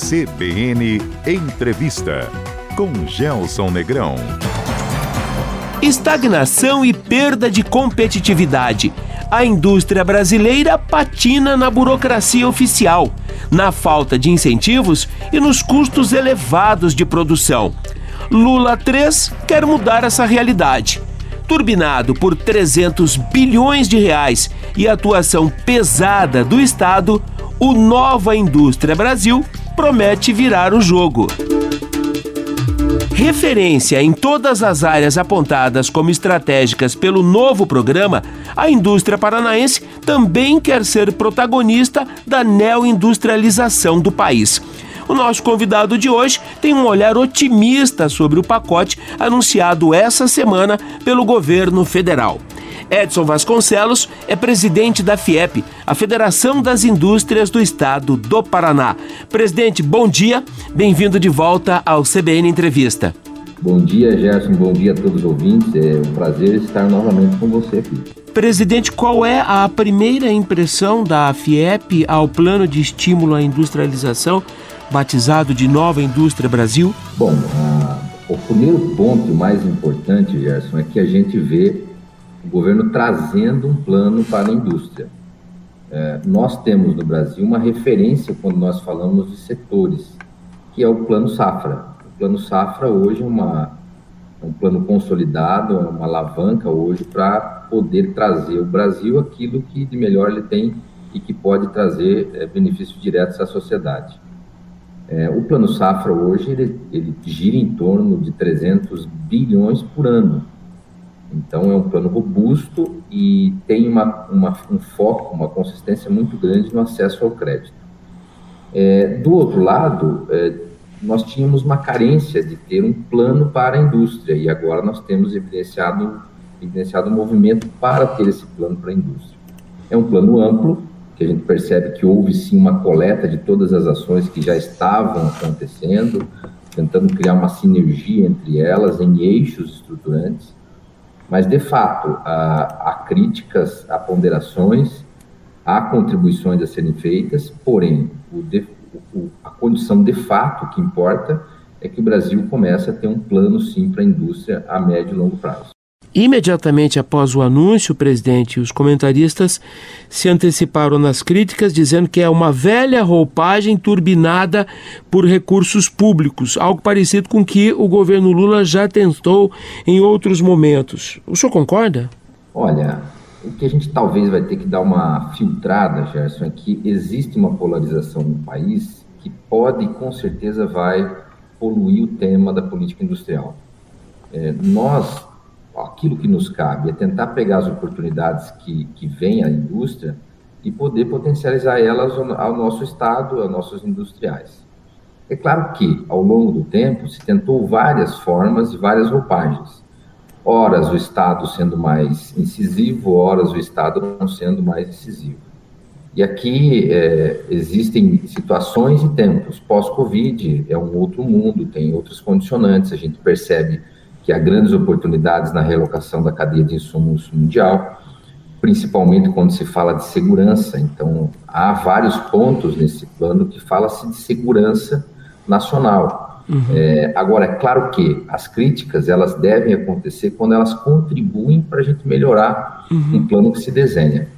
CBN Entrevista com Gelson Negrão. Estagnação e perda de competitividade. A indústria brasileira patina na burocracia oficial, na falta de incentivos e nos custos elevados de produção. Lula 3 quer mudar essa realidade. Turbinado por 300 bilhões de reais e atuação pesada do Estado, o Nova Indústria Brasil promete virar o jogo. Referência em todas as áreas apontadas como estratégicas pelo novo programa, a indústria paranaense também quer ser protagonista da neoindustrialização do país. O nosso convidado de hoje tem um olhar otimista sobre o pacote anunciado essa semana pelo governo federal. Edson Vasconcelos é presidente da FIEP, a Federação das Indústrias do Estado do Paraná. Presidente, bom dia, bem-vindo de volta ao CBN Entrevista. Bom dia, Gerson, bom dia a todos os ouvintes. É um prazer estar novamente com você aqui. Presidente, qual é a primeira impressão da FIEP ao plano de estímulo à industrialização, batizado de Nova Indústria Brasil? Bom, a, o primeiro ponto mais importante, Gerson, é que a gente vê o governo trazendo um plano para a indústria. É, nós temos no Brasil uma referência quando nós falamos de setores, que é o Plano Safra. O Plano Safra hoje é uma, é um plano consolidado, é uma alavanca hoje para poder trazer o Brasil aquilo que de melhor ele tem e que pode trazer é, benefícios diretos à sociedade. É, o Plano Safra hoje ele, ele gira em torno de 300 bilhões por ano. Então, é um plano robusto e tem uma, uma, um foco, uma consistência muito grande no acesso ao crédito. É, do outro lado, é, nós tínhamos uma carência de ter um plano para a indústria e agora nós temos evidenciado, evidenciado um movimento para ter esse plano para a indústria. É um plano amplo, que a gente percebe que houve sim uma coleta de todas as ações que já estavam acontecendo, tentando criar uma sinergia entre elas em eixos estruturantes mas, de fato, há, há críticas, há ponderações, há contribuições a serem feitas, porém, o de, o, a condição de fato que importa é que o Brasil comece a ter um plano, sim, para a indústria a médio e longo prazo. Imediatamente após o anúncio, presidente, os comentaristas se anteciparam nas críticas, dizendo que é uma velha roupagem turbinada por recursos públicos, algo parecido com que o governo Lula já tentou em outros momentos. O senhor concorda? Olha, o que a gente talvez vai ter que dar uma filtrada, Gerson, é que existe uma polarização no país que pode e com certeza vai poluir o tema da política industrial. É, nós aquilo que nos cabe é tentar pegar as oportunidades que, que vem a indústria e poder potencializar elas ao nosso Estado, aos nossos industriais. É claro que, ao longo do tempo, se tentou várias formas e várias roupagens. Horas o Estado sendo mais incisivo, horas o Estado não sendo mais incisivo. E aqui é, existem situações e tempos. Pós-Covid é um outro mundo, tem outros condicionantes, a gente percebe que há grandes oportunidades na relocação da cadeia de insumos mundial, principalmente quando se fala de segurança. Então, há vários pontos nesse plano que fala-se de segurança nacional. Uhum. É, agora, é claro que as críticas elas devem acontecer quando elas contribuem para a gente melhorar uhum. um plano que se desenha.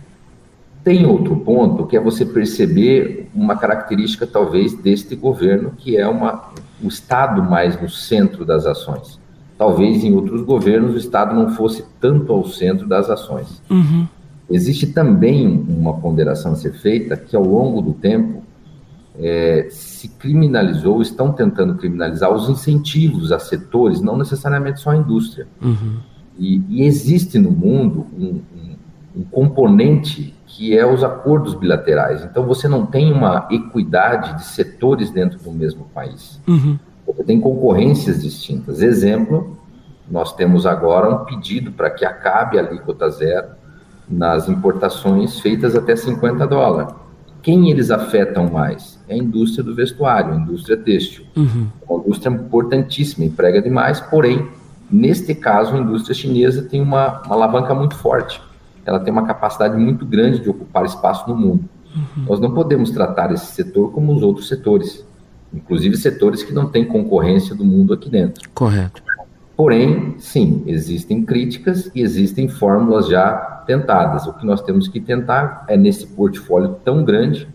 Tem outro ponto que é você perceber uma característica talvez deste governo, que é uma, o Estado mais no centro das ações talvez em outros governos o Estado não fosse tanto ao centro das ações. Uhum. Existe também uma ponderação a ser feita que, ao longo do tempo, é, se criminalizou, estão tentando criminalizar os incentivos a setores, não necessariamente só a indústria. Uhum. E, e, existe no mundo um, um, um, componente que é os acordos bilaterais. Então, você não tem uma equidade de setores dentro do mesmo país. Uhum. Você tem concorrências distintas. Exemplo, nós temos agora um pedido para que acabe a alíquota zero nas importações feitas até 50 dólares. Quem eles afetam mais? É a indústria do vestuário, a indústria têxtil. Uhum. Uma indústria importantíssima, emprega demais, porém, neste caso, a indústria chinesa tem uma, uma alavanca muito forte. Ela tem uma capacidade muito grande de ocupar espaço no mundo. Uhum. Nós não podemos tratar esse setor como os outros setores inclusive setores que não têm concorrência do mundo aqui dentro. Correto. Porém, sim, existem críticas e existem fórmulas já tentadas. O que nós temos que tentar é, nesse portfólio tão grande,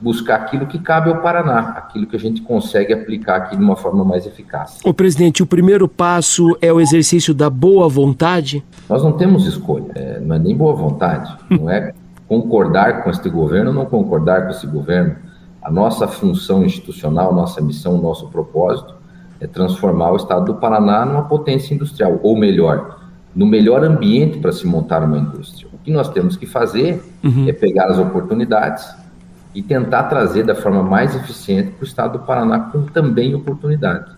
buscar aquilo que cabe ao Paraná, aquilo que a gente consegue aplicar aqui de uma forma mais eficaz. O presidente, o primeiro passo é o exercício da boa vontade? Nós não temos escolha, é, não é nem boa vontade, não é concordar com este governo ou não concordar com esse governo. A nossa função institucional, nossa missão, nosso propósito é transformar o estado do Paraná numa potência industrial, ou melhor, no melhor ambiente para se montar uma indústria. O que nós temos que fazer uhum. é pegar as oportunidades e tentar trazer da forma mais eficiente para o estado do Paraná com também oportunidade.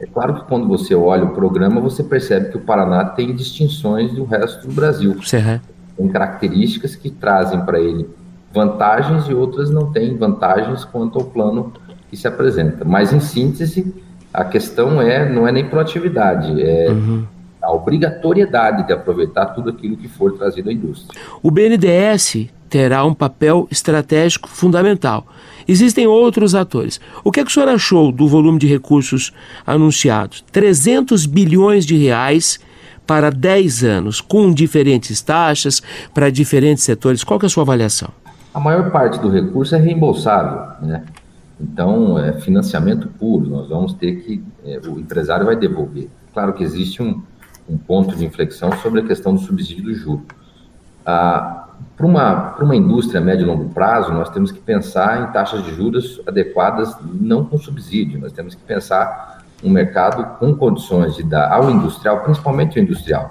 É claro que quando você olha o programa, você percebe que o Paraná tem distinções do resto do Brasil. Certo. Tem características que trazem para ele vantagens e outras não têm vantagens quanto ao plano que se apresenta. Mas, em síntese, a questão é não é nem proatividade, é uhum. a obrigatoriedade de aproveitar tudo aquilo que for trazido à indústria. O BNDES terá um papel estratégico fundamental. Existem outros atores. O que, é que o senhor achou do volume de recursos anunciados? 300 bilhões de reais para 10 anos, com diferentes taxas para diferentes setores. Qual é a sua avaliação? A maior parte do recurso é reembolsável, né? Então, é financiamento puro, nós vamos ter que, é, o empresário vai devolver. Claro que existe um, um ponto de inflexão sobre a questão do subsídio do juro. Ah, para uma, uma indústria a médio e longo prazo, nós temos que pensar em taxas de juros adequadas, não com subsídio, nós temos que pensar um mercado com condições de dar ao industrial, principalmente o industrial,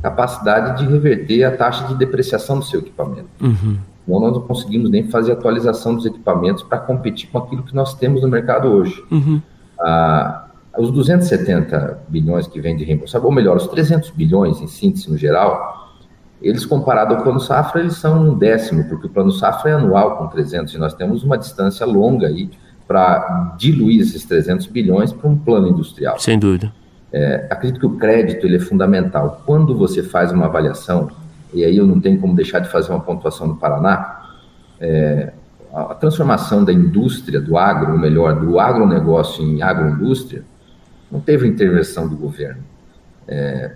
capacidade de reverter a taxa de depreciação do seu equipamento. Uhum. Nós não conseguimos nem fazer atualização dos equipamentos para competir com aquilo que nós temos no mercado hoje. Uhum. Ah, os 270 bilhões que vem de reembolso, ou melhor, os 300 bilhões em síntese no geral, eles comparado ao plano safra, eles são um décimo, porque o plano safra é anual com 300 e nós temos uma distância longa aí para diluir esses 300 bilhões para um plano industrial. Sem dúvida. É, acredito que o crédito ele é fundamental. Quando você faz uma avaliação e aí eu não tenho como deixar de fazer uma pontuação no Paraná, é, a transformação da indústria, do agro, ou melhor, do agronegócio em agroindústria, não teve intervenção do governo. É,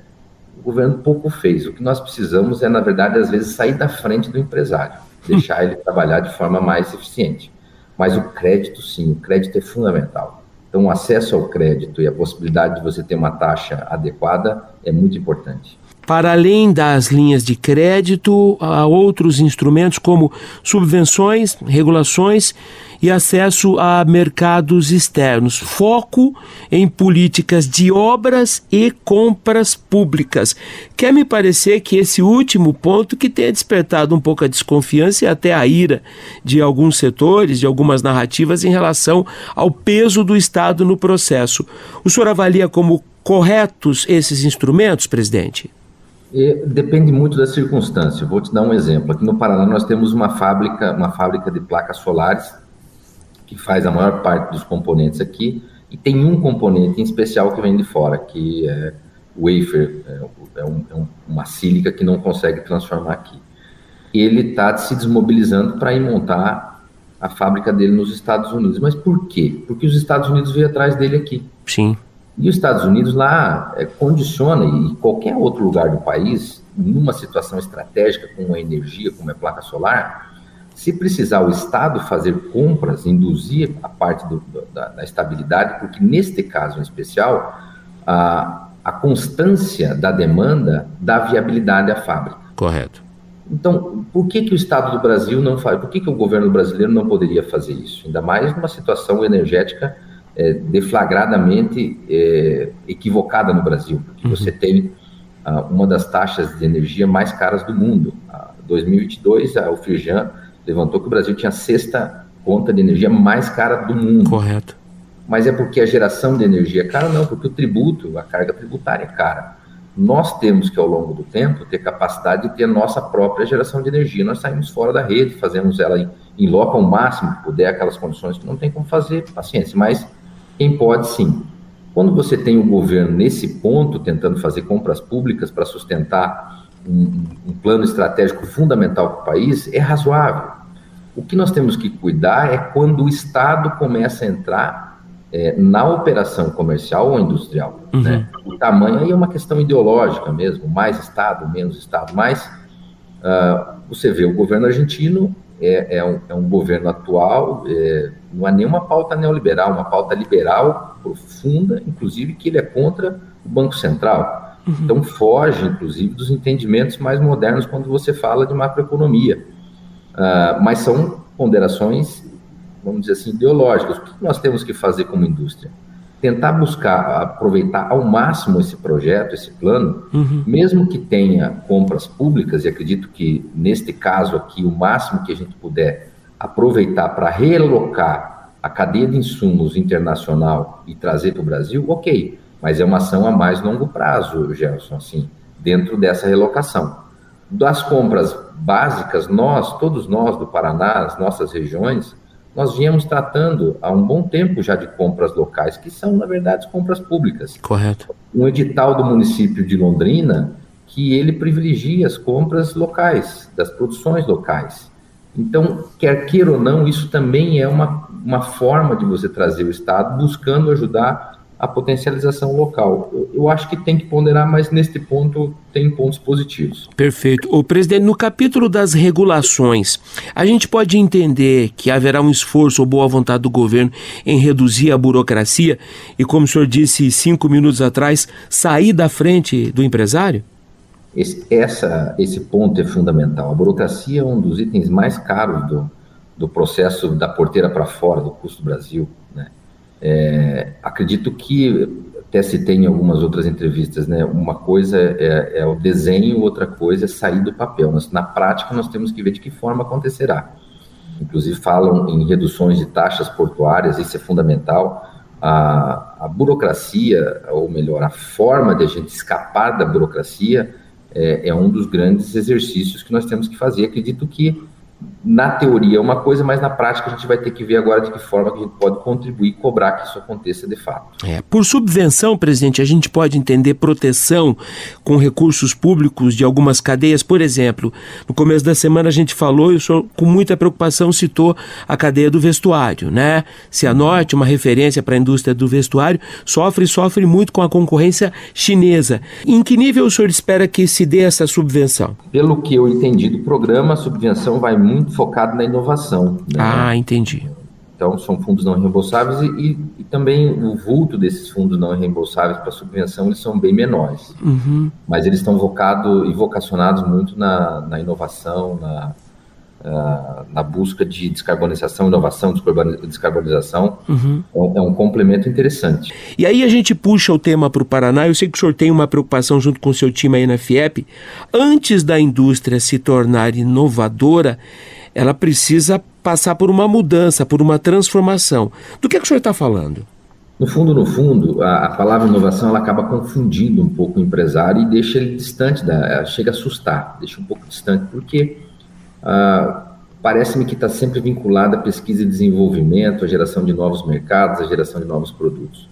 o governo pouco fez. O que nós precisamos é, na verdade, às vezes, sair da frente do empresário, deixar ele trabalhar de forma mais eficiente. Mas o crédito, sim, o crédito é fundamental. Então, o acesso ao crédito e a possibilidade de você ter uma taxa adequada é muito importante. Para além das linhas de crédito, há outros instrumentos como subvenções, regulações e acesso a mercados externos. Foco em políticas de obras e compras públicas. Quer me parecer que esse último ponto que tenha despertado um pouco a desconfiança e até a ira de alguns setores, de algumas narrativas em relação ao peso do Estado no processo. O senhor avalia como corretos esses instrumentos, presidente? E depende muito da circunstância. Vou te dar um exemplo. Aqui no Paraná nós temos uma fábrica, uma fábrica de placas solares que faz a maior parte dos componentes aqui e tem um componente em especial que vem de fora, que é wafer, é, um, é uma sílica que não consegue transformar aqui. Ele está se desmobilizando para ir montar a fábrica dele nos Estados Unidos. Mas por quê? Porque os Estados Unidos veio atrás dele aqui. Sim. E os Estados Unidos lá é, condiciona, e qualquer outro lugar do país, numa situação estratégica como a energia, como é a placa solar, se precisar o Estado fazer compras, induzir a parte do, da, da, estabilidade, porque neste caso em especial, a, a constância da demanda dá viabilidade à fábrica. Correto. Então, por que, que o Estado do Brasil não faz? Por que, que o governo brasileiro não poderia fazer isso? Ainda mais numa situação energética é, deflagradamente é, equivocada no Brasil, porque uhum. você tem ah, uma das taxas de energia mais caras do mundo. Em 2022, a Firjan levantou que o Brasil tinha a sexta conta de energia mais cara do mundo. Correto. Mas é porque a geração de energia é cara? Não, porque o tributo, a carga tributária é cara. Nós temos que, ao longo do tempo, ter capacidade de ter nossa própria geração de energia. Nós saímos fora da rede, fazemos ela em, em loco ao máximo que puder, aquelas condições que não tem como fazer, paciência. Mas quem pode, sim. Quando você tem o governo nesse ponto, tentando fazer compras públicas para sustentar um, um, plano estratégico fundamental para o país, é razoável. O que nós temos que cuidar é quando o Estado começa a entrar é, na operação comercial ou industrial. Uhum. Né? O tamanho aí é uma questão ideológica mesmo, mais Estado, menos Estado, mas uh, você vê o governo argentino é, é, um, é um, governo atual, é, não há nenhuma pauta neoliberal, uma pauta liberal profunda, inclusive que ele é contra o Banco Central. Uhum. Então foge, inclusive, dos entendimentos mais modernos quando você fala de macroeconomia. Uh, mas são ponderações, vamos dizer assim, ideológicas. O que nós temos que fazer como indústria? Tentar buscar aproveitar ao máximo esse projeto, esse plano, uhum. mesmo que tenha compras públicas, e acredito que neste caso aqui, o máximo que a gente puder aproveitar para relocar a cadeia de insumos internacional e trazer para o Brasil, ok, mas é uma ação a mais longo prazo, Gelson, assim, dentro dessa relocação. Das compras básicas, nós, todos nós do Paraná, as nossas regiões, nós viemos tratando há um bom tempo já de compras locais, que são, na verdade, compras públicas. Correto. Um edital do município de Londrina que ele privilegia as compras locais, das produções locais. Então, quer queira ou não, isso também é uma, uma forma de você trazer o Estado buscando ajudar a potencialização local. Eu, eu, acho que tem que ponderar, mas neste ponto tem pontos positivos. Perfeito. O presidente, no capítulo das regulações, a gente pode entender que haverá um esforço ou boa vontade do governo em reduzir a burocracia e, como o senhor disse cinco minutos atrás, sair da frente do empresário? Esse, essa, esse ponto é fundamental. A burocracia é um dos itens mais caros do, do processo da porteira para fora do custo do Brasil. Né? É, acredito que, até citei em algumas outras entrevistas, né, uma coisa é, é, o desenho, outra coisa é sair do papel. Nós, na prática, nós temos que ver de que forma acontecerá. Inclusive, falam em reduções de taxas portuárias, isso é fundamental. A, a burocracia, ou melhor, a forma de a gente escapar da burocracia, é, é um dos grandes exercícios que nós temos que fazer. Acredito que na teoria é uma coisa, mas na prática a gente vai ter que ver agora de que forma que a gente pode contribuir e cobrar que isso aconteça de fato. É, por subvenção, presidente, a gente pode entender proteção com recursos públicos de algumas cadeias. Por exemplo, no começo da semana a gente falou e o senhor com muita preocupação citou a cadeia do vestuário, né? Se a Norte, uma referência para a indústria do vestuário, sofre e sofre muito com a concorrência chinesa. Em que nível o senhor espera que se dê essa subvenção? Pelo que eu entendi do programa, a subvenção vai muito focado na inovação. Né? Ah, entendi. Então, são fundos não reembolsáveis e, e, e também o vulto desses fundos não reembolsáveis para subvenção, eles são bem menores. Uhum. Mas eles estão vocados e vocacionados muito na, na inovação, na, uh, na busca de descarbonização, inovação, descarbonização. Uhum. É, um, é, um, complemento interessante. E aí a gente puxa o tema para o Paraná. Eu sei que o senhor tem uma preocupação junto com o seu time aí na FIEP. Antes da indústria se tornar inovadora, ela precisa passar por uma mudança, por uma transformação. Do que, é que o senhor está falando? No fundo, no fundo, a, a, palavra inovação ela acaba confundindo um pouco o empresário e deixa ele distante da, chega a assustar, deixa um pouco distante, porque ah, parece-me que está sempre vinculada à pesquisa e desenvolvimento, à geração de novos mercados, à geração de novos produtos.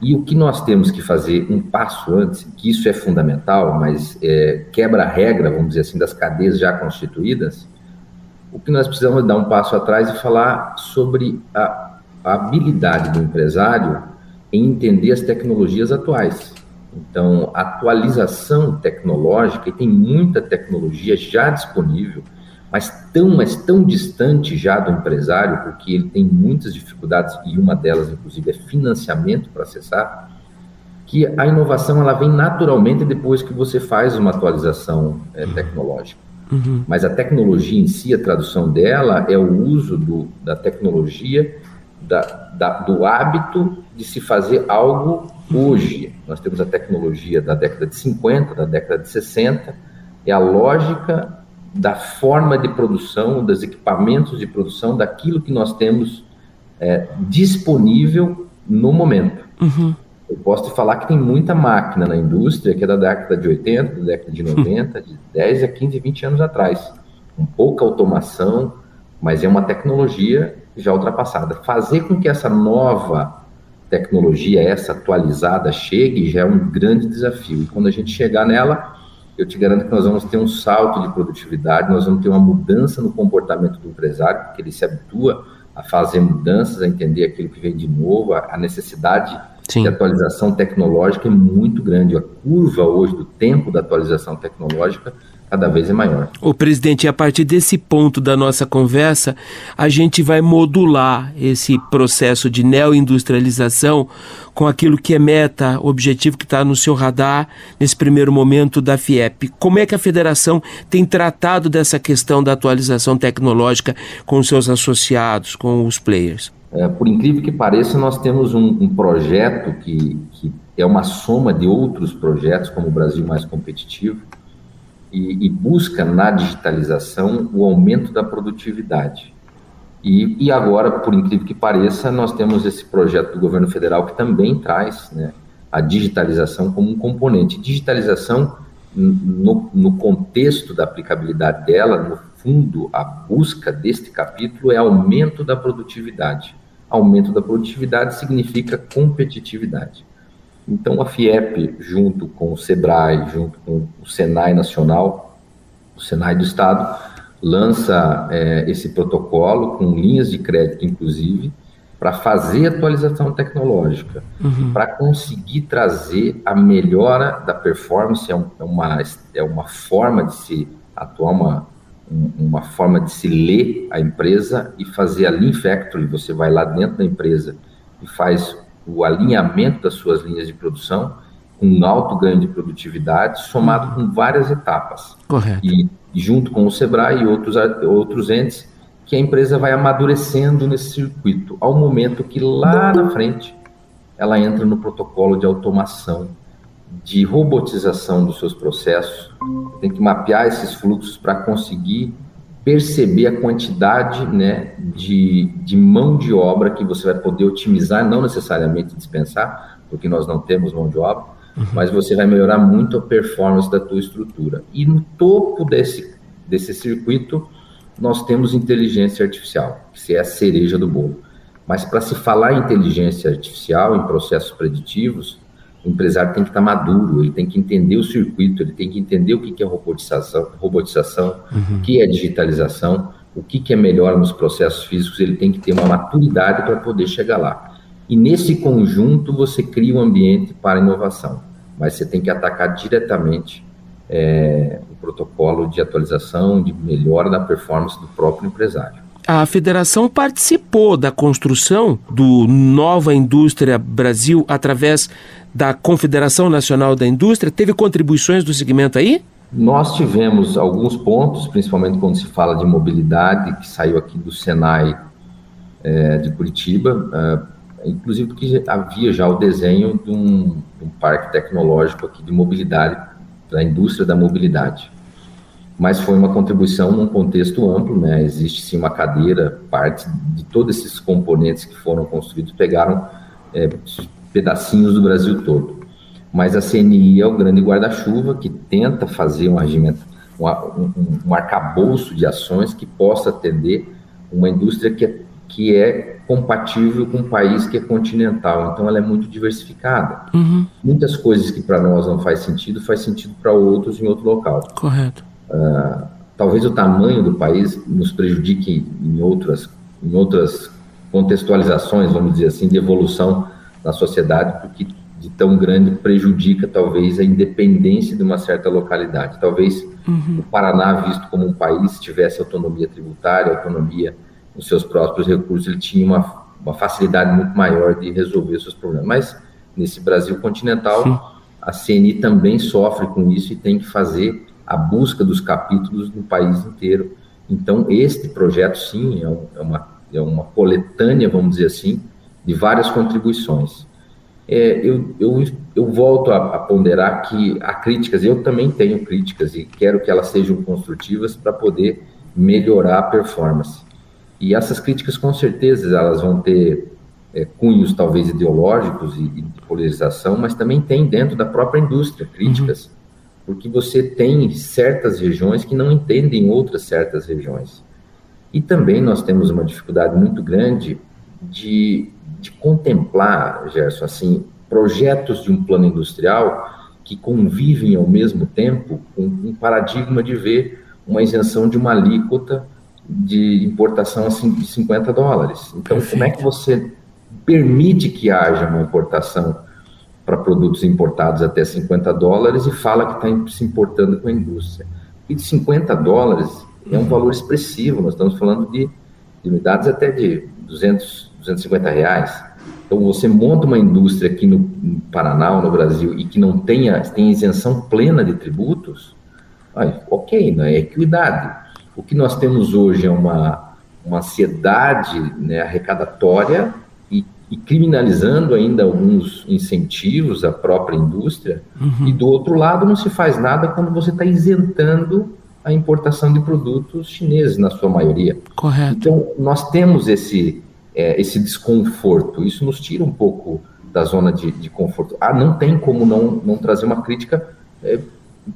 E o que nós temos que fazer um passo antes, que isso é fundamental, mas é, quebra a regra, vamos dizer assim, das cadeias já constituídas, o que nós precisamos dar um passo atrás e falar sobre a, a habilidade do empresário em entender as tecnologias atuais. Então, atualização tecnológica, e tem muita tecnologia já disponível, mas tão, mas tão distante já do empresário, porque ele tem muitas dificuldades, e uma delas, inclusive, é financiamento para acessar, que a inovação ela vem naturalmente depois que você faz uma atualização é, tecnológica. Uhum. Mas a tecnologia em si, a tradução dela é o uso do, da tecnologia, da, da, do hábito de se fazer algo hoje. Nós temos a tecnologia da década de 50, da década de 60, é a lógica da forma de produção, dos equipamentos de produção, daquilo que nós temos é, disponível no momento. Uhum. Eu posso te falar que tem muita máquina na indústria que é da década de 80, da década de 90, de 10 a 15, 20 anos atrás. Com pouca automação, mas é uma tecnologia já ultrapassada. Fazer com que essa nova tecnologia, essa atualizada, chegue já é um grande desafio. E quando a gente chegar nela, eu te garanto que nós vamos ter um salto de produtividade, nós vamos ter uma mudança no comportamento do empresário, porque ele se habitua a fazer mudanças, a entender aquilo que vem de novo, a, a necessidade Sim. de atualização tecnológica é muito grande. A curva hoje do tempo da atualização tecnológica cada vez é maior. O presidente, a partir desse ponto da nossa conversa, a gente vai modular esse processo de neoindustrialização com aquilo que é meta, objetivo que está no seu radar nesse primeiro momento da FIEP. Como é que a federação tem tratado dessa questão da atualização tecnológica com os seus associados, com os players? É, por incrível que pareça, nós temos um, um projeto que, que é uma soma de outros projetos, como o Brasil Mais Competitivo, e, e busca na digitalização o aumento da produtividade. E, e, agora, por incrível que pareça, nós temos esse projeto do governo federal que também traz né, a digitalização como um componente. Digitalização, no, no, contexto da aplicabilidade dela, no fundo, a busca deste capítulo é aumento da produtividade. Aumento da produtividade significa competitividade. Então, a FIEP, junto com o SEBRAE, junto com o SENAI Nacional, o SENAI do Estado, lança é, esse protocolo com linhas de crédito, inclusive, para fazer atualização tecnológica, uhum. para conseguir trazer a melhora da performance, é, é, uma, é uma forma de se atuar, uma, uma forma de se ler a empresa e fazer a Lean Factory. Você vai lá dentro da empresa e faz o alinhamento das suas linhas de produção com um alto ganho de produtividade, somado com várias etapas. Correto. E, junto com o Sebrae e outros, outros entes, que a empresa vai amadurecendo nesse circuito, ao momento que lá na frente ela entra no protocolo de automação, de robotização dos seus processos, tem que mapear esses fluxos para conseguir perceber a quantidade né, de, de mão de obra que você vai poder otimizar, não necessariamente dispensar, porque nós não temos mão de obra, uhum. mas você vai melhorar muito a performance da tua estrutura. E no topo desse, desse circuito, nós temos inteligência artificial, que é a cereja do bolo. Mas para se falar em inteligência artificial, em processos preditivos, o empresário tem que estar maduro, ele tem que entender o circuito, ele tem que entender o que é robotização, robotização uhum. o que é digitalização, o que é melhor nos processos físicos, ele tem que ter uma maturidade para poder chegar lá. E nesse conjunto você cria um ambiente para inovação, mas você tem que atacar diretamente é, o protocolo de atualização, de melhora da performance do próprio empresário. A federação participou da construção do Nova Indústria Brasil através da Confederação Nacional da Indústria. Teve contribuições do segmento aí? Nós tivemos alguns pontos, principalmente quando se fala de mobilidade, que saiu aqui do Senai é, de Curitiba, é, inclusive porque havia já o desenho de um, de um parque tecnológico aqui de mobilidade, da indústria da mobilidade mas foi uma contribuição num contexto amplo, né? Existe sim uma cadeira, parte de todos esses componentes que foram construídos pegaram é, pedacinhos do Brasil todo. Mas a CNI é o grande guarda-chuva que tenta fazer um regimento, um, um, um arcabouço de ações que possa atender uma indústria que é, que é compatível com um país que é continental. Então, ela é muito diversificada. Uhum. Muitas coisas que para nós não faz sentido, faz sentido para outros em outro local. Correto. Uh, talvez o tamanho do país nos prejudique em outras, em outras contextualizações, vamos dizer assim, de evolução na sociedade, porque de tão grande prejudica talvez a independência de uma certa localidade. Talvez uhum. o Paraná, visto como um país, tivesse autonomia tributária, autonomia nos seus próprios recursos, ele tinha uma, uma facilidade muito maior de resolver seus problemas. Mas nesse Brasil continental, Sim. a CNI também sofre com isso e tem que fazer a busca dos capítulos no país inteiro. Então, este projeto, sim, é, é, uma, é uma coletânea, vamos dizer assim, de várias contribuições. É, eu, eu, eu volto a, a, ponderar que há críticas, eu também tenho críticas e quero que elas sejam construtivas para poder melhorar a performance. E essas críticas, com certeza, elas vão ter é, cunhos talvez ideológicos e, e, de polarização, mas também tem dentro da própria indústria críticas. Uhum porque você tem certas regiões que não entendem outras certas regiões. E também nós temos uma dificuldade muito grande de, de contemplar, Gerson, assim, projetos de um plano industrial que convivem ao mesmo tempo com um paradigma de ver uma isenção de uma alíquota de importação de 50 dólares. Então, Perfeito. como é que você permite que haja uma importação para produtos importados até 50 dólares e fala que está se importando com a indústria? E de 50 dólares é um valor expressivo, nós estamos falando de, de unidades até de 200, 250 reais. Então, você monta uma indústria aqui no, no Paraná ou no Brasil e que não tenha, tenha isenção plena de tributos, aí, ok, não é equidade. O que nós temos hoje é uma, uma ansiedade né, arrecadatória e, criminalizando ainda alguns incentivos à própria indústria, uhum. e do outro lado não se faz nada quando você está isentando a importação de produtos chineses, na sua maioria. Correto. Então, nós temos esse, é, esse desconforto, isso nos tira um pouco da zona de, de conforto. Ah, não tem como não, não trazer uma crítica é,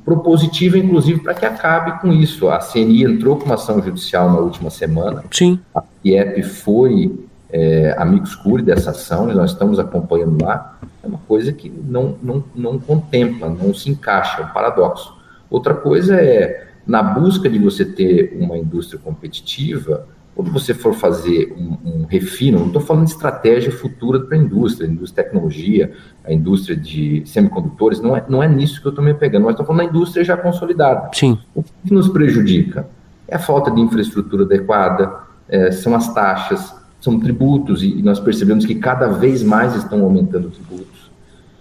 propositiva, inclusive, para que acabe com isso. A CNI entrou com uma ação judicial na última semana. Sim. A IEP foi é, amigos curi dessa ação, e nós estamos acompanhando lá. É uma coisa que não, não, não contempla, não se encaixa, é um paradoxo. Outra coisa é, na busca de você ter uma indústria competitiva, quando você for fazer um, um refino, não estou falando de estratégia futura para a indústria, a indústria de tecnologia, a indústria de semicondutores, não é, não é nisso que eu estou me pegando, mas estou falando da indústria já consolidada. Sim. O que nos prejudica? É a falta de infraestrutura adequada, é, são as taxas, são tributos, e nós percebemos que cada vez mais estão aumentando tributos.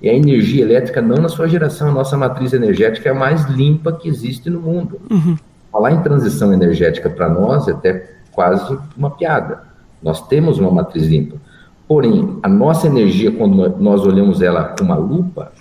E a energia elétrica, não na sua geração, a nossa matriz energética é a mais limpa que existe no mundo. Uhum. Falar em transição energética para nós é até quase uma piada. Nós temos uma matriz limpa. Porém, a nossa energia, quando nós olhamos ela com uma lupa,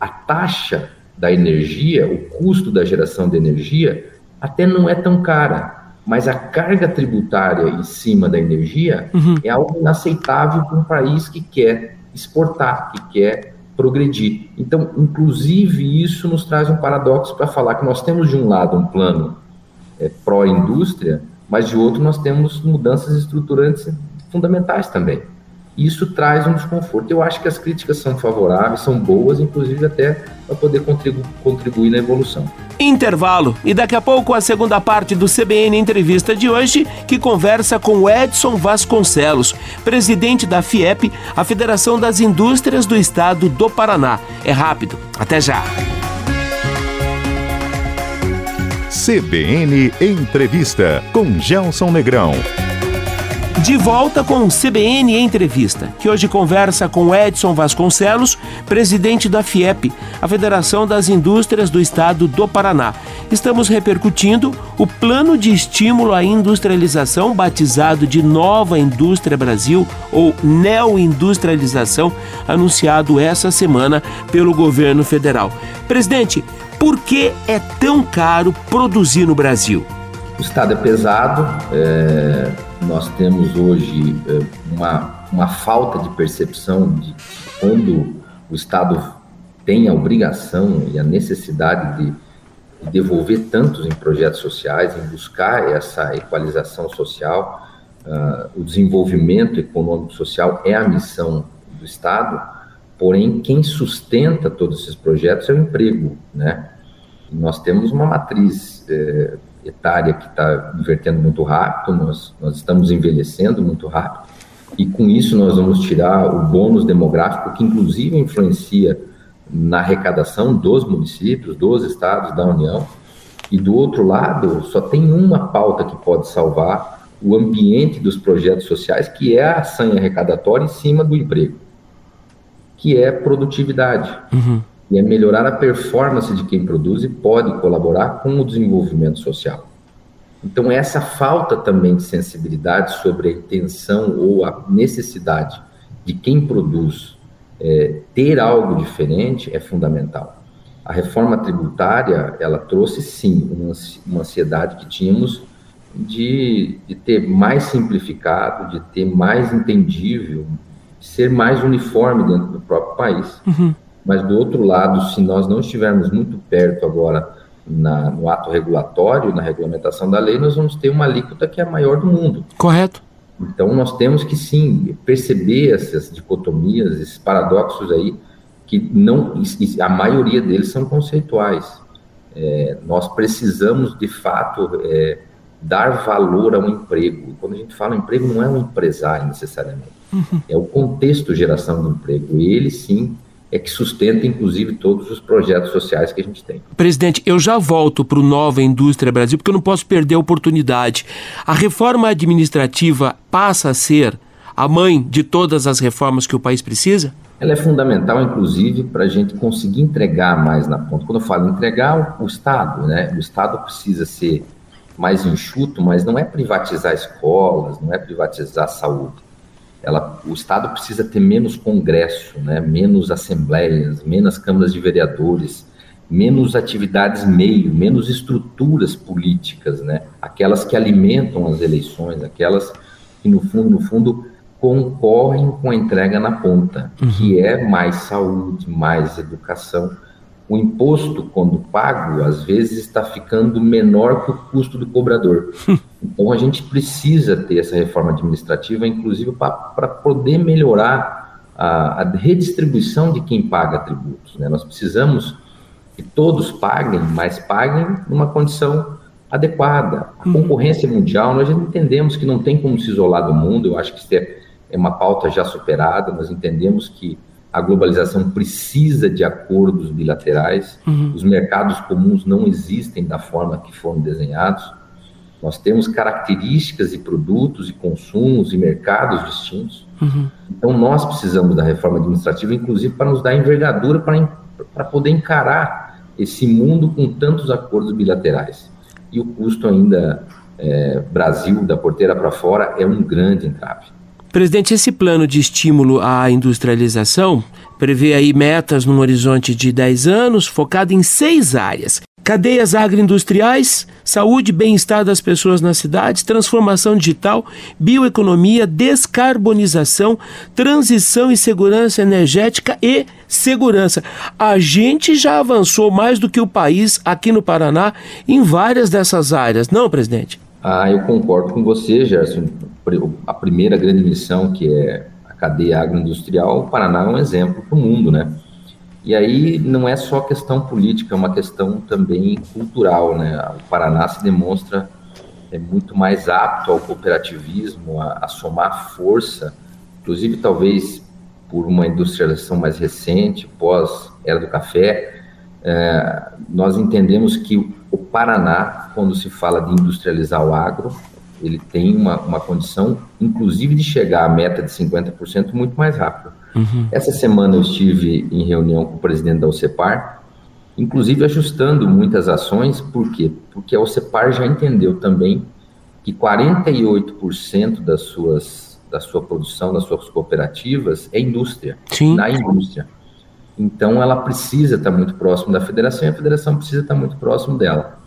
a taxa da energia, o custo da geração de energia, até não é tão cara, mas a carga tributária em cima da energia uhum. é algo inaceitável para um país que quer exportar, que quer progredir. Então, inclusive, isso nos traz um paradoxo para falar que nós temos, de um lado, um plano é, pró-indústria, mas de outro nós temos mudanças estruturantes fundamentais também. Isso traz um desconforto. Eu acho que as críticas são favoráveis, são boas, inclusive até para poder contribu contribuir na evolução. Intervalo. E daqui a pouco a segunda parte do CBN Entrevista de hoje, que conversa com Edson Vasconcelos, presidente da FIEP, a Federação das Indústrias do Estado do Paraná. É rápido. Até já. CBN Entrevista com Gelson Negrão. De volta com o CBN Entrevista, que hoje conversa com Edson Vasconcelos, presidente da FIEP, a Federação das Indústrias do Estado do Paraná. Estamos repercutindo o plano de estímulo à industrialização, batizado de Nova Indústria Brasil ou Neoindustrialização, anunciado essa semana pelo governo federal. Presidente, por que é tão caro produzir no Brasil? O Estado é pesado, é, nós temos hoje é, uma, uma falta de percepção de quando o Estado tem a obrigação e a necessidade de, de devolver tantos em projetos sociais, em buscar essa equalização social, uh, o desenvolvimento econômico social é a missão do Estado, porém quem sustenta todos esses projetos é o emprego, né? nós temos uma matriz é, etária que está invertendo muito rápido, nós, nós estamos envelhecendo muito rápido, e com isso nós vamos tirar o bônus demográfico, que inclusive influencia na arrecadação dos municípios, dos estados, da União, e do outro lado, só tem uma pauta que pode salvar o ambiente dos projetos sociais, que é a sanha arrecadatória em cima do emprego, que é produtividade. Uhum e é melhorar a performance de quem produz e pode colaborar com o desenvolvimento social. Então, essa falta também de sensibilidade sobre a intenção ou a necessidade de quem produz é, ter algo diferente é fundamental. A reforma tributária, ela trouxe sim uma, ansiedade que tínhamos de, de ter mais simplificado, de ter mais entendível, ser mais uniforme dentro do próprio país. Uhum. Mas, do outro lado, se nós não estivermos muito perto agora na, no ato regulatório, na regulamentação da lei, nós vamos ter uma alíquota que é a maior do mundo. Correto. Então, nós temos que sim perceber essas dicotomias, esses paradoxos aí, que não, a maioria deles são conceituais. É, nós precisamos, de fato, é, dar valor ao emprego. Quando a gente fala emprego, não é um empresário necessariamente, uhum. é o contexto geração do emprego. Ele sim é que sustenta, inclusive, todos os projetos sociais que a gente tem. Presidente, eu já volto para o Nova Indústria Brasil, porque eu não posso perder a oportunidade. A reforma administrativa passa a ser a mãe de todas as reformas que o país precisa? Ela é fundamental, inclusive, para a gente conseguir entregar mais na ponta. Quando eu falo entregar, o, Estado, né? O Estado precisa ser mais enxuto, mas não é privatizar escolas, não é privatizar saúde. Ela, o Estado precisa ter menos congresso, né? menos assembleias, menos câmaras de vereadores, menos atividades meio, menos estruturas políticas, né? aquelas que alimentam as eleições, aquelas que, no fundo, no fundo, concorrem com a entrega na ponta, uhum. que é mais saúde, mais educação. O imposto, quando pago, às vezes está ficando menor que o custo do cobrador. então a gente precisa ter essa reforma administrativa, inclusive para poder melhorar a, a, redistribuição de quem paga tributos. Né? Nós precisamos que todos paguem, mas paguem numa condição adequada. A uhum. concorrência mundial, nós já entendemos que não tem como se isolar do mundo, eu acho que isso é é uma pauta já superada, nós entendemos que a globalização precisa de acordos bilaterais, uhum. os mercados comuns não existem da forma que foram desenhados, nós temos características e produtos e consumos e mercados distintos, uhum. então nós precisamos da reforma administrativa, inclusive para nos dar envergadura para poder encarar esse mundo com tantos acordos bilaterais. E o custo ainda, é, Brasil, da porteira para fora, é um grande entrave. Presidente, esse plano de estímulo à industrialização prevê aí metas num horizonte de 10 anos, focado em seis áreas: cadeias agroindustriais, saúde e bem-estar das pessoas nas cidades, transformação digital, bioeconomia, descarbonização, transição e segurança energética e segurança. A gente já avançou mais do que o país aqui no Paraná em várias dessas áreas, não, presidente? Ah, eu concordo com você, Gerson. A primeira grande missão, que é a cadeia agroindustrial, o Paraná é um exemplo para o mundo, né? E aí não é só questão política, é uma questão também cultural, né? O Paraná se demonstra é muito mais apto ao cooperativismo, a, a somar força, inclusive talvez por uma industrialização mais recente, pós era do café, é, nós entendemos que o Paraná, quando se fala de industrializar o agro, ele tem uma, uma condição, inclusive, de chegar à meta de 50% muito mais rápido. Uhum. Essa semana eu estive em reunião com o presidente da OCEPAR, inclusive ajustando muitas ações, por quê? Porque a OCEPAR já entendeu também que 48% das suas, da sua produção, das suas cooperativas, é indústria, Sim. na indústria. Então, ela precisa estar muito próximo da federação e a federação precisa estar muito próximo dela.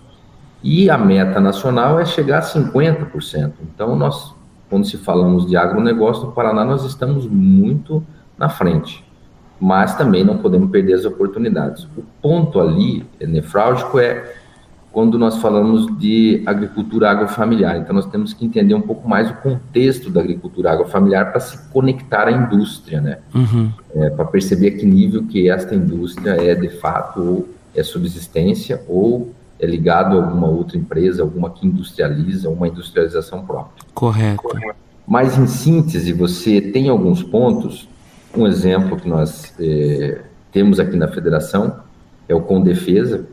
E a meta nacional é chegar a 50%. Então, nós, quando se falamos de agronegócio no Paraná, nós estamos muito na frente. Mas também não podemos perder as oportunidades. O ponto ali, é nefrálgico, é quando nós falamos de agricultura agrofamiliar. Então, nós temos que entender um pouco mais o contexto da agricultura agrofamiliar para se conectar à indústria, né? Uhum. É, para perceber a que nível que esta indústria é de fato, ou é subsistência, ou é ligado a alguma outra empresa, alguma que industrializa, uma industrialização própria. Correto. Mas, em síntese, você tem alguns pontos. Um exemplo que nós é, temos aqui na federação é o Condefesa,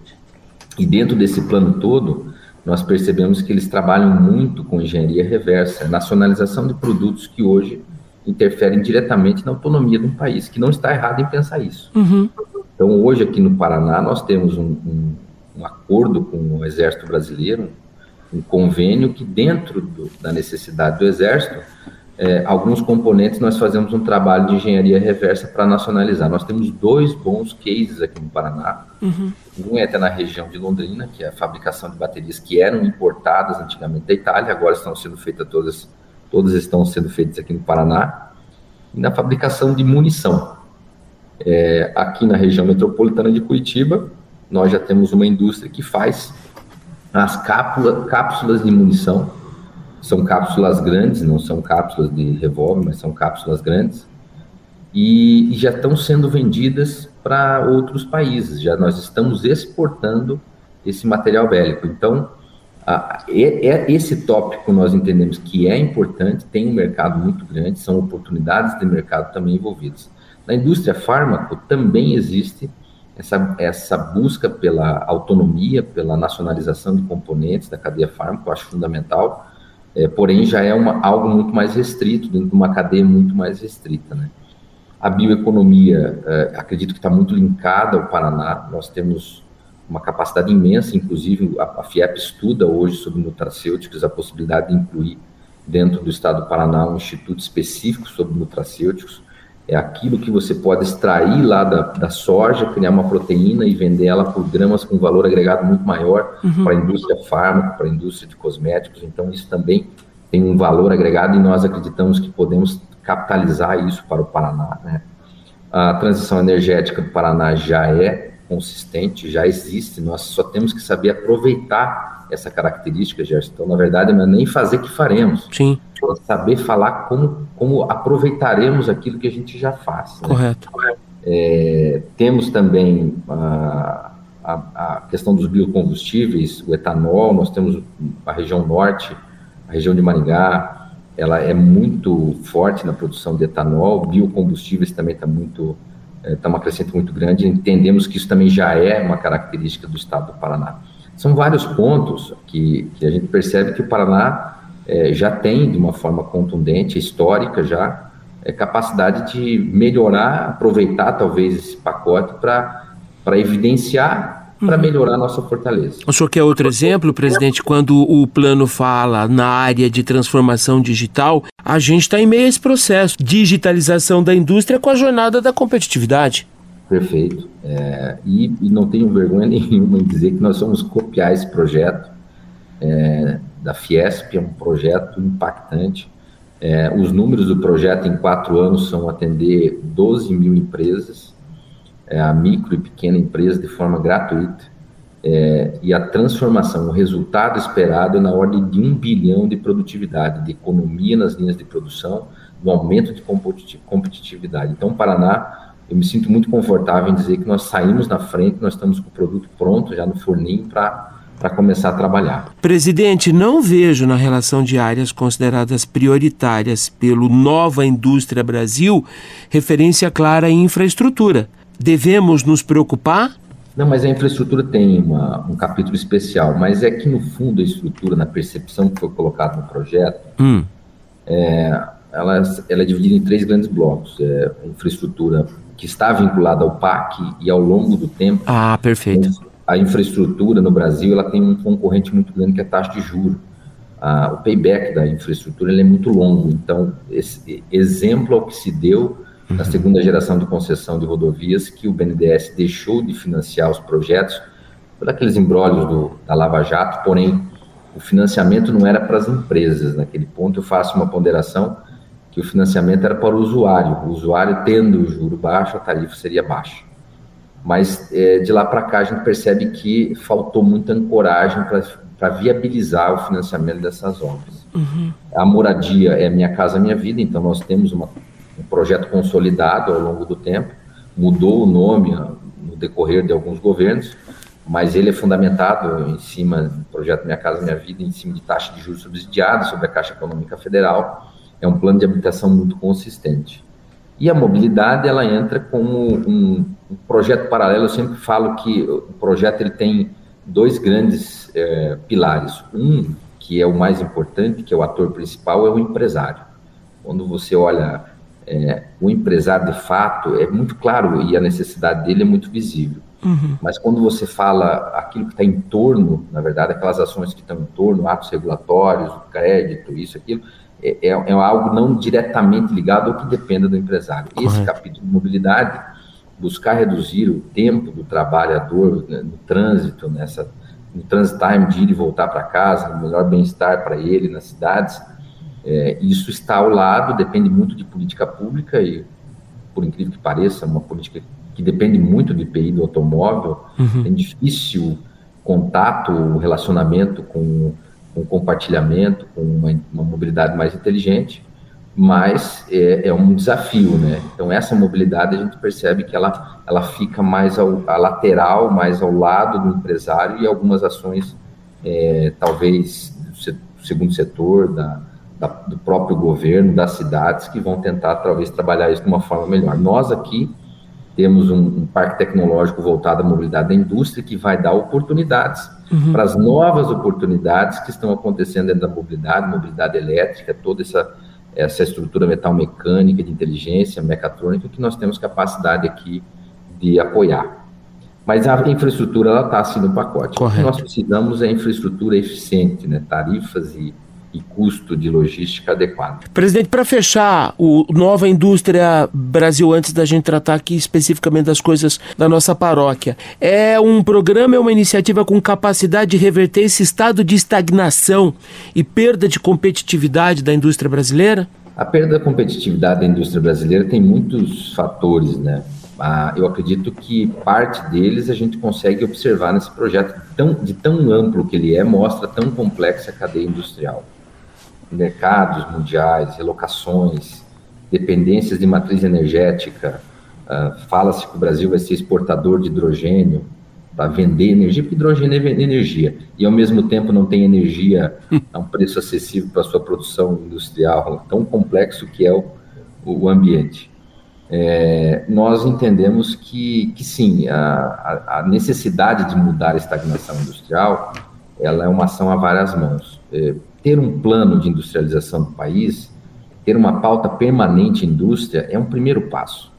e dentro desse plano todo, nós percebemos que eles trabalham muito com engenharia reversa, nacionalização de produtos que hoje interferem diretamente na autonomia de um país, que não está errado em pensar isso. Uhum. Então, hoje aqui no Paraná, nós temos um, um, um acordo com o Exército Brasileiro, um convênio que, dentro do, da necessidade do Exército, é, alguns componentes nós fazemos um trabalho de engenharia reversa para nacionalizar. Nós temos dois bons cases aqui no Paraná. Uhum. Um é até na região de Londrina, que é a fabricação de baterias que eram importadas antigamente da Itália, agora estão sendo feitas todas, todas estão sendo feitas aqui no Paraná. E na fabricação de munição. É, aqui na região metropolitana de Curitiba, nós já temos uma indústria que faz as cápsula, cápsulas de munição são cápsulas grandes, não são cápsulas de revólver, mas são cápsulas grandes. E, e já estão sendo vendidas para outros países. Já nós estamos exportando esse material bélico. Então, Ah, é, esse tópico nós entendemos que é importante, tem um mercado muito grande, são oportunidades de mercado também envolvidas. Na indústria fármaco também existe essa, essa busca pela autonomia, pela nacionalização de componentes da cadeia fármaco, eu acho fundamental, é, porém já é uma, algo muito mais restrito, dentro de uma cadeia muito mais restrita. Né? A bioeconomia, é, acredito que está muito linkada ao Paraná, nós temos uma capacidade imensa, inclusive a, a FIEP estuda hoje sobre nutracêuticos, a possibilidade de incluir dentro do estado do Paraná um instituto específico sobre nutracêuticos, é aquilo que você pode extrair lá da, da soja, criar uma proteína e vender ela por gramas com valor agregado muito maior uhum. para a indústria fármaca, para a indústria de cosméticos. Então, isso também tem um valor agregado e nós acreditamos que podemos capitalizar isso para o Paraná. Né? A transição energética do Paraná já é consistente, já existe, nós só temos que saber aproveitar essa característica, Gerson. Então, na verdade, não é nem fazer que faremos. Sim. É saber falar como, como aproveitaremos aquilo que a gente já faz. Né? Correto. É, temos também a, a, a, questão dos biocombustíveis, o etanol, nós temos a região norte, a região de Maringá, ela é muito forte na produção de etanol, biocombustíveis também está muito está é, uma crescente muito grande. Entendemos que isso também já é uma característica do estado do Paraná. São vários pontos que, que a gente percebe que o Paraná é, já tem, de uma forma contundente, histórica já, é, capacidade de melhorar, aproveitar talvez esse pacote para evidenciar para uhum. melhorar a nossa fortaleza. O senhor quer outro exemplo, presidente? Quando o plano fala na área de transformação digital, a gente está em meio a esse processo. Digitalização da indústria com a jornada da competitividade. Perfeito. É, e, e, não tenho vergonha nenhuma em dizer que nós vamos copiar esse projeto é, da Fiesp, é um projeto impactante. É, os números do projeto em quatro anos são atender 12 mil empresas, é, a micro e pequena empresa de forma gratuita. É, e a transformação, o resultado esperado é na ordem de um bilhão de produtividade, de economia nas linhas de produção, do aumento de competitividade. Então, Paraná, eu me sinto muito confortável em dizer que nós saímos na frente, nós estamos com o produto pronto já no forninho para para começar a trabalhar. Presidente, não vejo na relação de áreas consideradas prioritárias pelo Nova Indústria Brasil referência clara em infraestrutura devemos nos preocupar? Não, mas a infraestrutura tem uma, um capítulo especial, mas é que no fundo a estrutura, na percepção que foi colocada no projeto, hum. é, ela, ela é dividida em três grandes blocos. É, infraestrutura que está vinculada ao PAC e ao longo do tempo. Ah, perfeito. A infraestrutura no Brasil ela tem um concorrente muito grande que é a taxa de juros. Ah, o payback da infraestrutura é muito longo. Então, esse exemplo ao que se deu na segunda geração de concessão de rodovias, que o BNDES deixou de financiar os projetos por aqueles embrólios da Lava Jato, porém, o financiamento não era para as empresas. Naquele ponto, eu faço uma ponderação que o financiamento era para o usuário. O usuário, tendo o juro baixo, a tarifa seria baixa. Mas é, de lá para cá, a gente percebe que faltou muita ancoragem para viabilizar o financiamento dessas obras. Uhum. A moradia é Minha Casa Minha Vida, então nós temos uma um projeto consolidado ao longo do tempo, mudou o nome no decorrer de alguns governos, mas ele é fundamentado em cima do projeto Minha Casa Minha Vida, em cima de taxa de juros subsidiada sobre a Caixa Econômica Federal. É um plano de habitação muito consistente. E a mobilidade, ela entra como um, um projeto paralelo. Eu sempre falo que o projeto ele tem dois grandes é, pilares. Um, que é o mais importante, que é o ator principal, é o empresário. Quando você olha é, o empresário de fato é muito claro e a necessidade dele é muito visível. Uhum. Mas quando você fala aquilo que está em torno, na verdade, aquelas ações que estão em torno, atos regulatórios, crédito, isso, aquilo, é, é, é algo não diretamente ligado ao que dependa do empresário. Correto. Esse capítulo de mobilidade, buscar reduzir o tempo do trabalhador né, no trânsito, nessa, no transit time de ir e voltar para casa, no melhor bem-estar para ele nas cidades, é, isso está ao lado, depende muito de política pública e, por incrível que pareça, uma política que depende muito do IPI do automóvel, uhum. é difícil contato, relacionamento com, com compartilhamento, com uma, uma, mobilidade mais inteligente, mas é, é, um desafio, né? Então essa mobilidade a gente percebe que ela, ela fica mais ao, a lateral, mais ao lado do empresário e algumas ações é, talvez do segundo setor, da, da, do próprio governo, das cidades, que vão tentar talvez trabalhar isso de uma forma melhor. Nós aqui temos um, um parque tecnológico voltado à mobilidade da indústria que vai dar oportunidades uhum. para as novas oportunidades que estão acontecendo dentro da mobilidade, mobilidade elétrica, toda essa, essa estrutura metal mecânica, de inteligência, mecatrônica, que nós temos capacidade aqui de apoiar. Mas a infraestrutura ela está assim no pacote. Correto. O que nós precisamos é infraestrutura eficiente, né? tarifas e, e custo de logística adequado. Presidente, para fechar o Nova Indústria Brasil, antes da gente tratar aqui especificamente das coisas da nossa paróquia, é um programa, é uma iniciativa com capacidade de reverter esse estado de estagnação e perda de competitividade da indústria brasileira? A perda da competitividade da indústria brasileira tem muitos fatores, né? Ah, eu acredito que parte deles a gente consegue observar nesse projeto tão, de tão amplo que ele é, mostra tão complexa a cadeia industrial. Mercados mundiais, relocações, dependências de matriz energética. Ah, Fala-se que o Brasil vai ser exportador de hidrogênio para vender energia, porque hidrogênio é energia, e ao mesmo tempo não tem energia a um preço acessível para sua produção industrial, tão complexo que é o, o ambiente é, nós entendemos que, que sim, a, a, necessidade de mudar a estagnação industrial, ela é uma ação a várias mãos. É, ter um plano de industrialização do país, ter uma pauta permanente indústria, é um primeiro passo.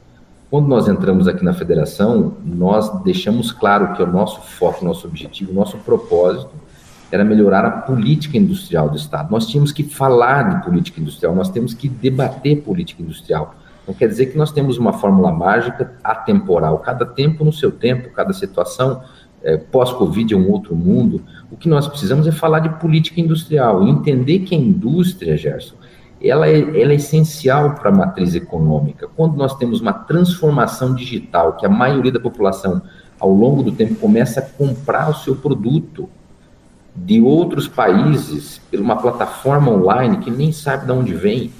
Quando nós entramos aqui na federação, nós deixamos claro que o nosso foco, nosso objetivo, nosso propósito era melhorar a política industrial do Estado. Nós tínhamos que falar de política industrial, nós temos que debater política industrial não quer dizer que nós temos uma fórmula mágica atemporal. Cada tempo no seu tempo, cada situação, é, pós-Covid é um outro mundo. O que nós precisamos é falar de política industrial entender que a indústria, Gerson, ela é, ela é essencial para a matriz econômica. Quando nós temos uma transformação digital, que a maioria da população, ao longo do tempo, começa a comprar o seu produto de outros países por uma plataforma online que nem sabe de onde vem,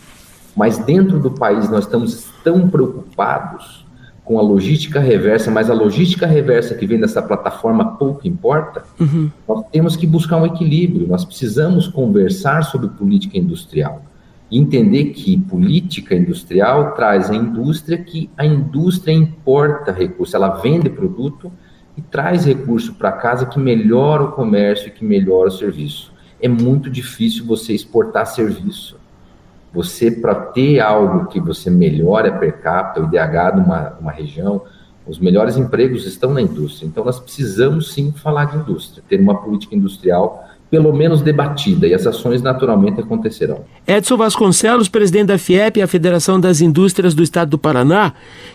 mas dentro do país nós estamos tão preocupados com a logística reversa, mas a logística reversa que vem dessa plataforma pouco importa, uhum. nós temos que buscar um equilíbrio, nós precisamos conversar sobre política industrial. Entender que política industrial traz a indústria que a indústria importa recurso, ela vende produto e traz recurso para casa que melhora o comércio e que melhora o serviço. É muito difícil você exportar serviço. Você, para ter algo que você melhore a per capita, o IDH de uma, uma região, os melhores empregos estão na indústria. Então, nós precisamos sim falar de indústria, ter uma política industrial pelo menos debatida, e as ações naturalmente acontecerão. Edson Vasconcelos, presidente da FIEP, a Federação das Indústrias do Estado do Paraná,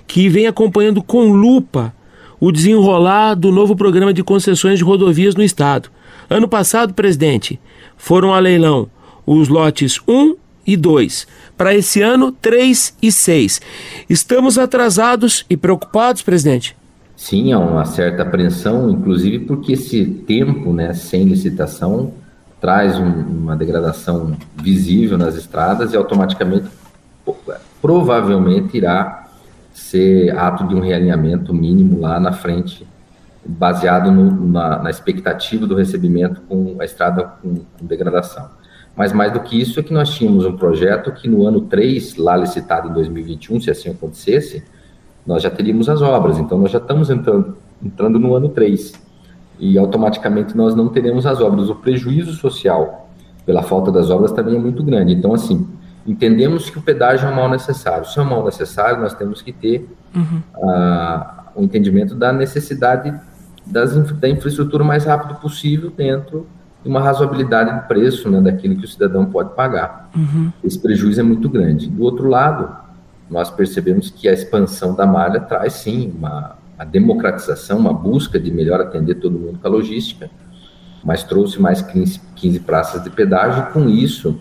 que vem acompanhando com lupa o desenrolar do novo programa de concessões de rodovias no Estado. Ano passado, presidente, foram a leilão os lotes 1 e 2. Para esse ano, 3 e 6. Estamos atrasados e preocupados, presidente? Sim, há uma certa apreensão, inclusive porque esse tempo né, sem licitação traz um, uma degradação visível nas estradas e automaticamente, provavelmente, irá ser ato de um realinhamento mínimo lá na frente, baseado no, na, na, expectativa do recebimento com a estrada com, com degradação. Mas mais do que isso é que nós tínhamos um projeto que no ano 3, lá licitado em 2021, se assim acontecesse, nós já teríamos as obras. Então nós já estamos entrando, entrando no ano 3. E automaticamente nós não teremos as obras. O prejuízo social pela falta das obras também é muito grande. Então, assim, entendemos que o pedágio é um mal necessário. Se é um mal necessário, nós temos que ter uhum. uh, o entendimento da necessidade das, da infraestrutura o mais rápido possível dentro e uma razoabilidade de preço né, daquilo que o cidadão pode pagar. Uhum. Esse prejuízo é muito grande. Do outro lado, nós percebemos que a expansão da malha traz sim uma, uma democratização, uma busca de melhor atender todo mundo com a logística, mas trouxe mais 15, 15 praças de pedágio e com isso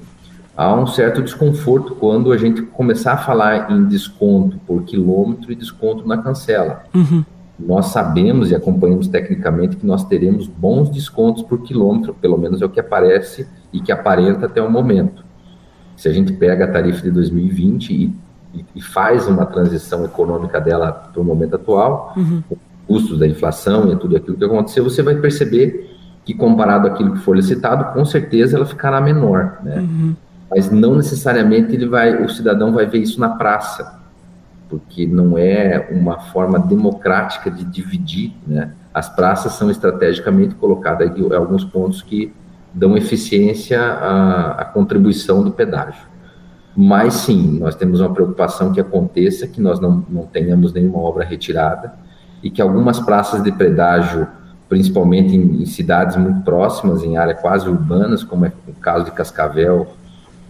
há um certo desconforto quando a gente começar a falar em desconto por quilômetro e desconto na cancela. Uhum nós sabemos e acompanhamos tecnicamente que nós teremos bons descontos por quilômetro, pelo menos é o que aparece e que aparenta até o momento. Se a gente pega a tarifa de 2020 e, e, e faz uma transição econômica dela para o momento atual, uhum. custos da inflação e tudo aquilo que aconteceu, você vai perceber que comparado àquilo que for licitado, com certeza ela ficará menor, né? Uhum. Mas não necessariamente ele vai, o cidadão vai ver isso na praça, porque não é uma forma democrática de dividir, né? As praças são estrategicamente colocadas em alguns pontos que dão eficiência à, à contribuição do pedágio. Mas sim, nós temos uma preocupação que aconteça, que nós não, não tenhamos nenhuma obra retirada e que algumas praças de pedágio principalmente em, em, cidades muito próximas, em áreas quase urbanas, como é o caso de Cascavel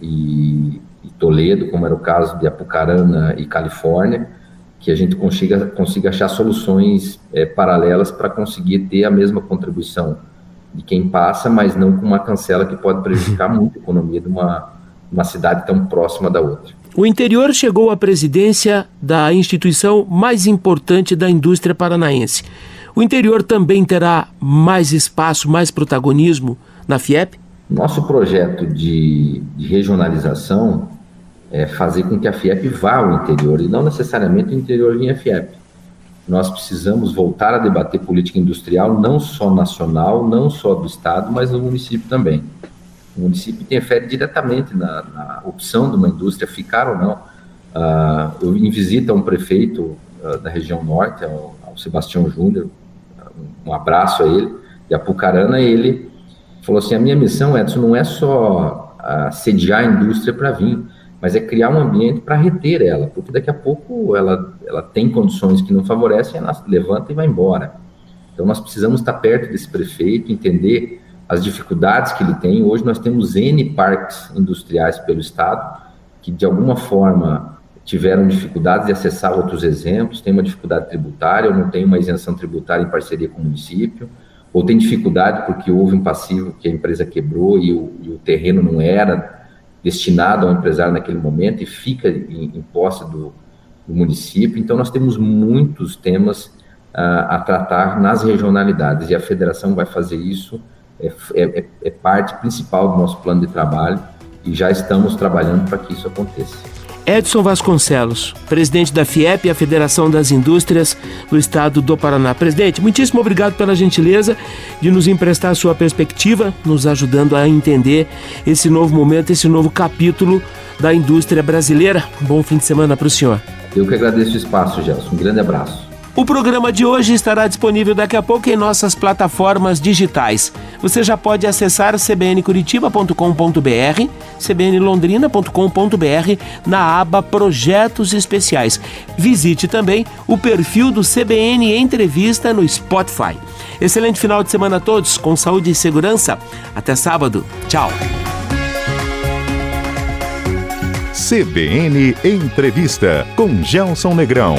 e, e, Toledo, como era o caso de Apucarana e Califórnia, que a gente consiga, consiga achar soluções é, paralelas para conseguir ter a mesma contribuição de quem passa, mas não com uma cancela que pode prejudicar muito a economia de uma, uma cidade tão próxima da outra. O interior chegou à presidência da instituição mais importante da indústria paranaense. O interior também terá mais espaço, mais protagonismo na FIEP? Nosso projeto de, de regionalização é fazer com que a FIEP vá ao interior e não necessariamente o interior vinha FIEP. Nós precisamos voltar a debater política industrial não só nacional, não só do Estado, mas no município também. O município interfere diretamente na, na opção de uma indústria ficar ou não. Uh, eu em visita a um prefeito uh, da região norte, ao, ao Sebastião Júnior, um abraço a ele, de Apucarana, ele falou assim, a minha missão, Edson, não é só uh, sediar a indústria para vir, mas é criar um ambiente para reter ela, porque daqui a pouco ela, ela tem condições que não favorecem, ela levanta e vai embora. Então nós precisamos estar perto desse prefeito, entender as dificuldades que ele tem. Hoje nós temos N parques industriais pelo estado que de alguma forma tiveram dificuldades de acessar outros exemplos, tem uma dificuldade tributária, ou não tem uma isenção tributária em parceria com o município, ou tem dificuldade porque houve um passivo que a empresa quebrou e o, e o terreno não era destinado ao empresário naquele momento e fica em, em posse do, do, município. Então, nós temos muitos temas uh, a tratar nas regionalidades e a federação vai fazer isso, é, é, é parte principal do nosso plano de trabalho e já estamos trabalhando para que isso aconteça. Edson Vasconcelos, presidente da FIEP, a Federação das Indústrias do Estado do Paraná. Presidente, muitíssimo obrigado pela gentileza de nos emprestar a sua perspectiva, nos ajudando a entender esse novo momento, esse novo capítulo da indústria brasileira. Bom fim de semana para o senhor. Eu que agradeço o espaço, Gelson. Um grande abraço. O programa de hoje estará disponível daqui a pouco em nossas plataformas digitais. Você já pode acessar cbncuritiba.com.br, cbnlondrina.com.br na aba Projetos Especiais. Visite também o perfil do CBN Entrevista no Spotify. Excelente final de semana a todos, com saúde e segurança. Até sábado. Tchau. CBN Entrevista com Gelson Negrão.